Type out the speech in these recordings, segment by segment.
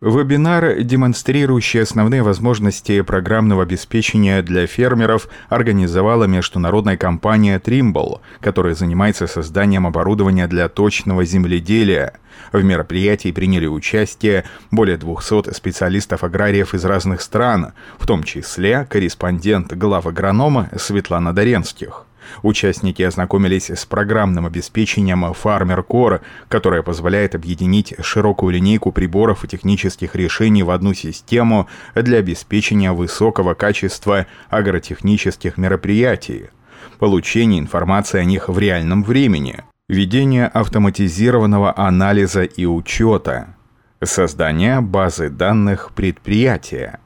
Вебинар, демонстрирующий основные возможности программного обеспечения для фермеров, организовала международная компания Trimble, которая занимается созданием оборудования для точного земледелия. В мероприятии приняли участие более 200 специалистов-аграриев из разных стран, в том числе корреспондент глав агронома Светлана Доренских. Участники ознакомились с программным обеспечением Farmer Core, которое позволяет объединить широкую линейку приборов и технических решений в одну систему для обеспечения высокого качества агротехнических мероприятий, получение информации о них в реальном времени, ведение автоматизированного анализа и учета, создание базы данных предприятия,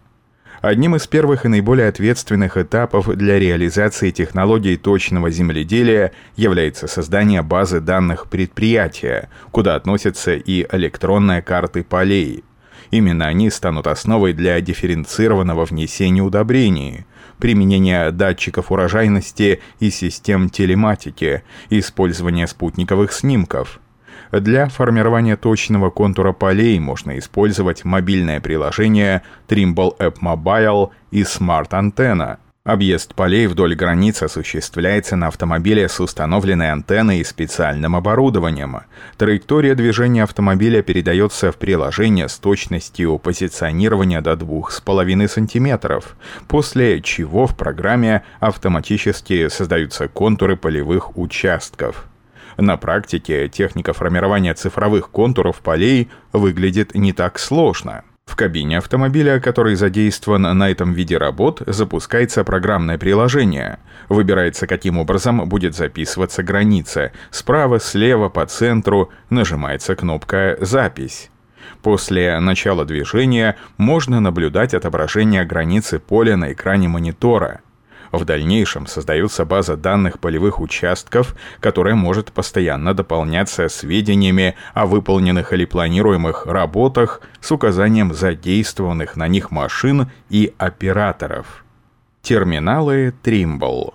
Одним из первых и наиболее ответственных этапов для реализации технологий точного земледелия является создание базы данных предприятия, куда относятся и электронные карты полей. Именно они станут основой для дифференцированного внесения удобрений, применения датчиков урожайности и систем телематики, использования спутниковых снимков – для формирования точного контура полей можно использовать мобильное приложение Trimble App Mobile и Smart Antenna. Объезд полей вдоль границ осуществляется на автомобиле с установленной антенной и специальным оборудованием. Траектория движения автомобиля передается в приложение с точностью позиционирования до 2,5 см, после чего в программе автоматически создаются контуры полевых участков. На практике техника формирования цифровых контуров полей выглядит не так сложно. В кабине автомобиля, который задействован на этом виде работ, запускается программное приложение. Выбирается, каким образом будет записываться граница. Справа, слева, по центру нажимается кнопка «Запись». После начала движения можно наблюдать отображение границы поля на экране монитора – в дальнейшем создается база данных полевых участков, которая может постоянно дополняться сведениями о выполненных или планируемых работах с указанием задействованных на них машин и операторов. Терминалы Trimble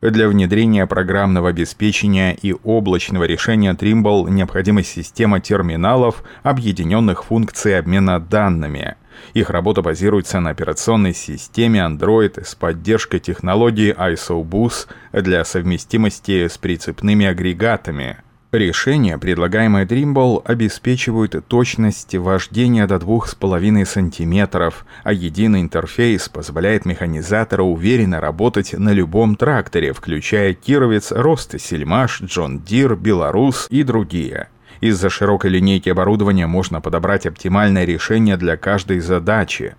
для внедрения программного обеспечения и облачного решения Trimble необходима система терминалов, объединенных функций обмена данными – их работа базируется на операционной системе Android с поддержкой технологии ISO-BUS для совместимости с прицепными агрегатами. Решения, предлагаемые Trimble, обеспечивают точность вождения до 2,5 см, а единый интерфейс позволяет механизатору уверенно работать на любом тракторе, включая Кировец, Ростсельмаш, John Deere, Беларус и другие – из-за широкой линейки оборудования можно подобрать оптимальное решение для каждой задачи.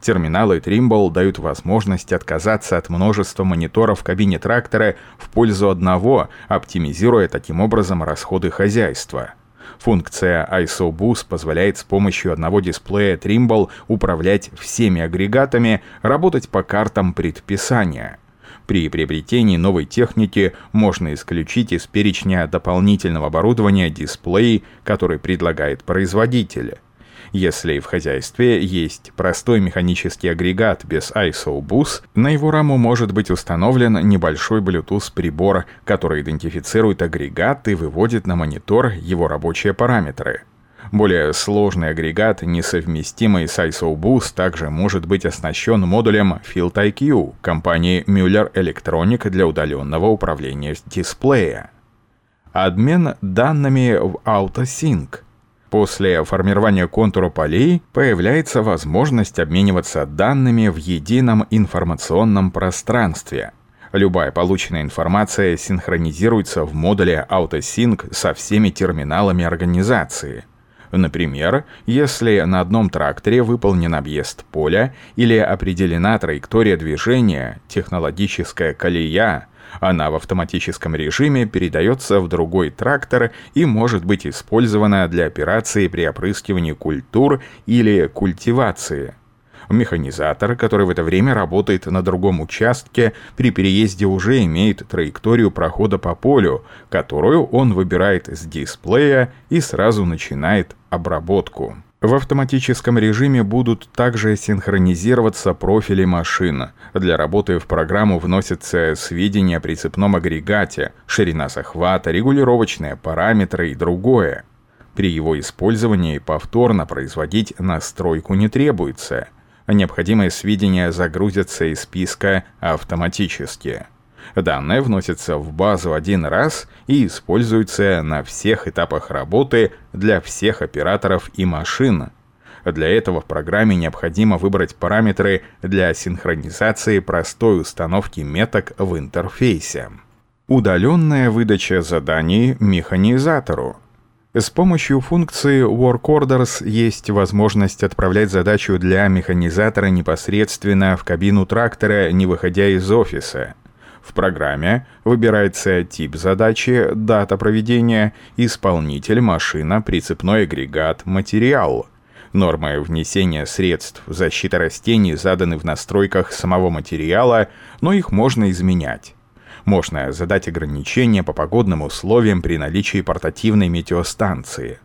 Терминалы Trimble дают возможность отказаться от множества мониторов в кабине трактора в пользу одного, оптимизируя таким образом расходы хозяйства. Функция ISO Boost позволяет с помощью одного дисплея Trimble управлять всеми агрегатами, работать по картам предписания – при приобретении новой техники можно исключить из перечня дополнительного оборудования дисплей, который предлагает производитель. Если в хозяйстве есть простой механический агрегат без ISO bus, на его раму может быть установлен небольшой Bluetooth прибор, который идентифицирует агрегат и выводит на монитор его рабочие параметры. Более сложный агрегат, несовместимый с ISO-Boost, также может быть оснащен модулем Field IQ компании Mueller Electronic для удаленного управления дисплея. Обмен данными в AutoSync. После формирования контура полей появляется возможность обмениваться данными в едином информационном пространстве – Любая полученная информация синхронизируется в модуле AutoSync со всеми терминалами организации – Например, если на одном тракторе выполнен объезд поля или определена траектория движения, технологическая колея, она в автоматическом режиме передается в другой трактор и может быть использована для операции при опрыскивании культур или культивации. Механизатор, который в это время работает на другом участке, при переезде уже имеет траекторию прохода по полю, которую он выбирает с дисплея и сразу начинает обработку. В автоматическом режиме будут также синхронизироваться профили машин. Для работы в программу вносятся сведения о прицепном агрегате, ширина захвата, регулировочные параметры и другое. При его использовании повторно производить настройку не требуется. Необходимые сведения загрузятся из списка автоматически. Данные вносятся в базу один раз и используются на всех этапах работы для всех операторов и машин. Для этого в программе необходимо выбрать параметры для синхронизации простой установки меток в интерфейсе. Удаленная выдача заданий механизатору. С помощью функции Work Orders есть возможность отправлять задачу для механизатора непосредственно в кабину трактора, не выходя из офиса. В программе выбирается тип задачи, дата проведения, исполнитель, машина, прицепной агрегат, материал. Нормы внесения средств защиты растений заданы в настройках самого материала, но их можно изменять. Можно задать ограничения по погодным условиям при наличии портативной метеостанции.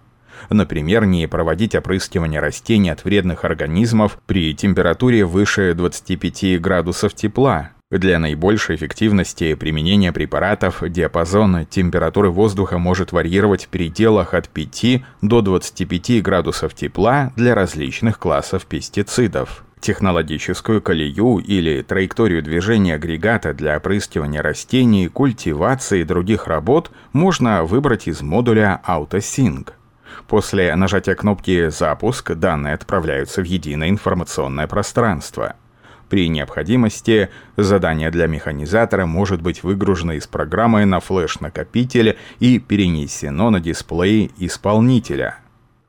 Например, не проводить опрыскивание растений от вредных организмов при температуре выше 25 градусов тепла. Для наибольшей эффективности применения препаратов диапазон температуры воздуха может варьировать в пределах от 5 до 25 градусов тепла для различных классов пестицидов. Технологическую колею или траекторию движения агрегата для опрыскивания растений, культивации и других работ можно выбрать из модуля AutoSync. После нажатия кнопки «Запуск» данные отправляются в единое информационное пространство. При необходимости задание для механизатора может быть выгружено из программы на флеш-накопитель и перенесено на дисплей исполнителя.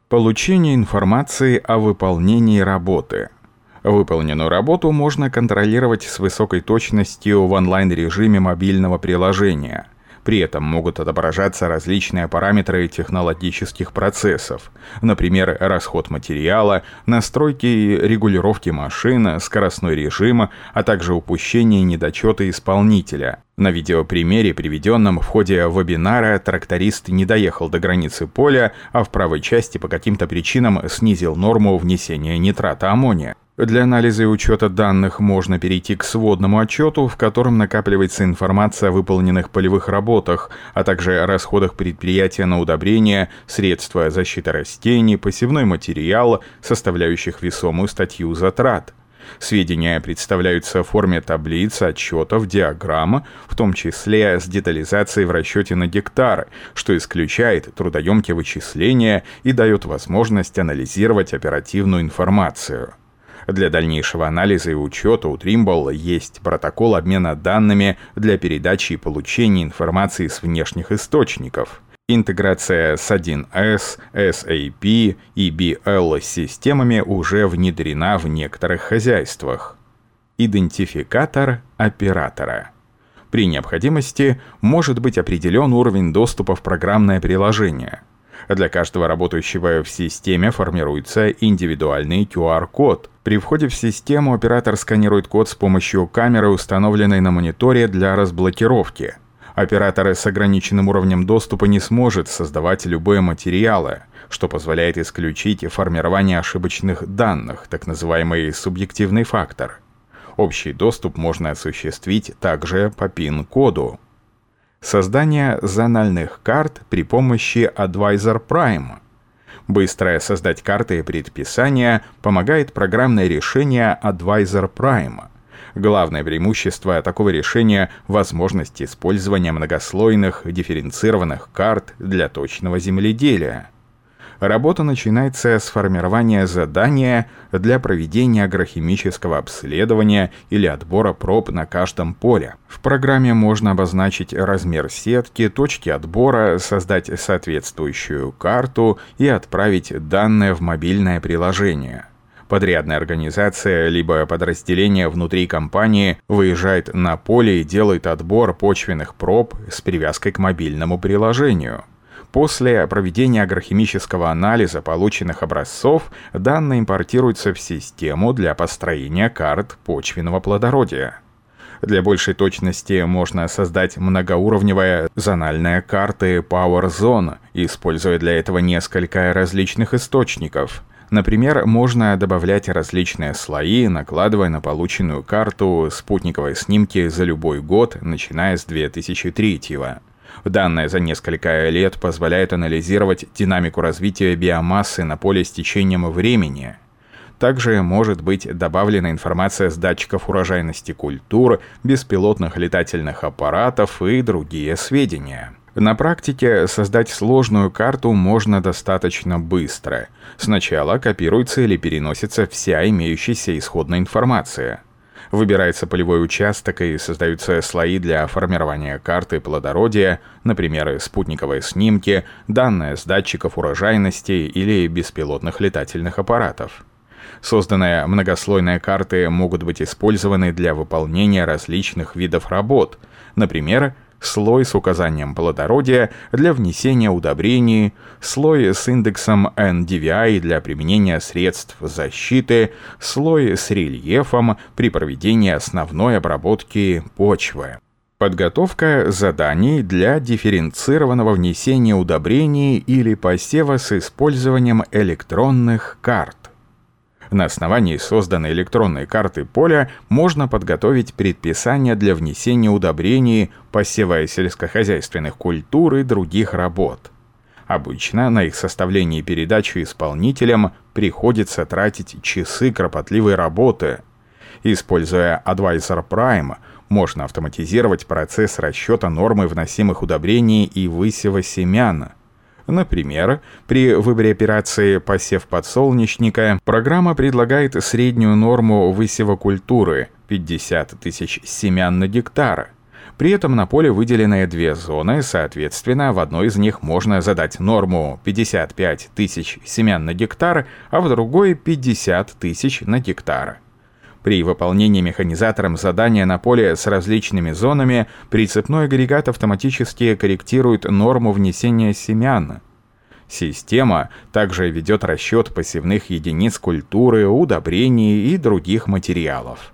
Получение информации о выполнении работы – Выполненную работу можно контролировать с высокой точностью в онлайн-режиме мобильного приложения. При этом могут отображаться различные параметры технологических процессов, например, расход материала, настройки и регулировки машин, скоростной режим, а также упущения и недочеты исполнителя. На видеопримере, приведенном в ходе вебинара, тракторист не доехал до границы поля, а в правой части по каким-то причинам снизил норму внесения нитрата аммония. Для анализа и учета данных можно перейти к сводному отчету, в котором накапливается информация о выполненных полевых работах, а также о расходах предприятия на удобрения, средства защиты растений, посевной материал, составляющих весомую статью затрат. Сведения представляются в форме таблиц, отчетов, диаграмм, в том числе с детализацией в расчете на гектары, что исключает трудоемкие вычисления и дает возможность анализировать оперативную информацию. Для дальнейшего анализа и учета у Trimble есть протокол обмена данными для передачи и получения информации с внешних источников. Интеграция с 1С, SAP и BL системами уже внедрена в некоторых хозяйствах. Идентификатор оператора. При необходимости может быть определен уровень доступа в программное приложение – для каждого работающего в системе формируется индивидуальный QR-код. При входе в систему оператор сканирует код с помощью камеры, установленной на мониторе для разблокировки. Оператор с ограниченным уровнем доступа не сможет создавать любые материалы, что позволяет исключить формирование ошибочных данных, так называемый субъективный фактор. Общий доступ можно осуществить также по пин-коду. Создание зональных карт при помощи Advisor Prime. Быстрое создать карты и предписания помогает программное решение Advisor Prime. Главное преимущество такого решения – возможность использования многослойных дифференцированных карт для точного земледелия. Работа начинается с формирования задания для проведения агрохимического обследования или отбора проб на каждом поле. В программе можно обозначить размер сетки, точки отбора, создать соответствующую карту и отправить данные в мобильное приложение. Подрядная организация либо подразделение внутри компании выезжает на поле и делает отбор почвенных проб с привязкой к мобильному приложению. После проведения агрохимического анализа полученных образцов данные импортируются в систему для построения карт почвенного плодородия. Для большей точности можно создать многоуровневые зональные карты Power Zone, используя для этого несколько различных источников. Например, можно добавлять различные слои, накладывая на полученную карту спутниковые снимки за любой год, начиная с 2003 года. Данные за несколько лет позволяют анализировать динамику развития биомассы на поле с течением времени. Также может быть добавлена информация с датчиков урожайности культур, беспилотных летательных аппаратов и другие сведения. На практике создать сложную карту можно достаточно быстро. Сначала копируется или переносится вся имеющаяся исходная информация. Выбирается полевой участок и создаются слои для формирования карты плодородия, например, спутниковые снимки, данные с датчиков урожайности или беспилотных летательных аппаратов. Созданные многослойные карты могут быть использованы для выполнения различных видов работ, например, слой с указанием плодородия для внесения удобрений, слой с индексом NDVI для применения средств защиты, слой с рельефом при проведении основной обработки почвы. Подготовка заданий для дифференцированного внесения удобрений или посева с использованием электронных карт. На основании созданной электронной карты поля можно подготовить предписания для внесения удобрений, посева сельскохозяйственных культур и других работ. Обычно на их составление и передачу исполнителям приходится тратить часы кропотливой работы. Используя Advisor Prime, можно автоматизировать процесс расчета нормы вносимых удобрений и высева семян – Например, при выборе операции «посев подсолнечника» программа предлагает среднюю норму высева культуры – 50 тысяч семян на гектар. При этом на поле выделены две зоны, соответственно, в одной из них можно задать норму 55 тысяч семян на гектар, а в другой 50 тысяч на гектар. При выполнении механизатором задания на поле с различными зонами прицепной агрегат автоматически корректирует норму внесения семян. Система также ведет расчет посевных единиц культуры, удобрений и других материалов.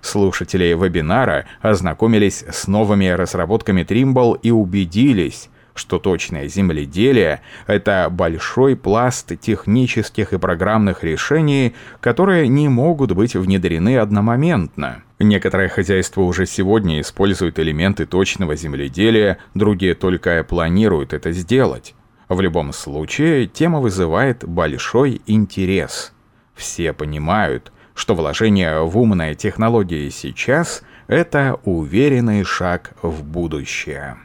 Слушатели вебинара ознакомились с новыми разработками Trimble и убедились, что точное земледелие — это большой пласт технических и программных решений, которые не могут быть внедрены одномоментно. Некоторые хозяйства уже сегодня используют элементы точного земледелия, другие только планируют это сделать. В любом случае, тема вызывает большой интерес. Все понимают, что вложение в умные технологии сейчас — это уверенный шаг в будущее.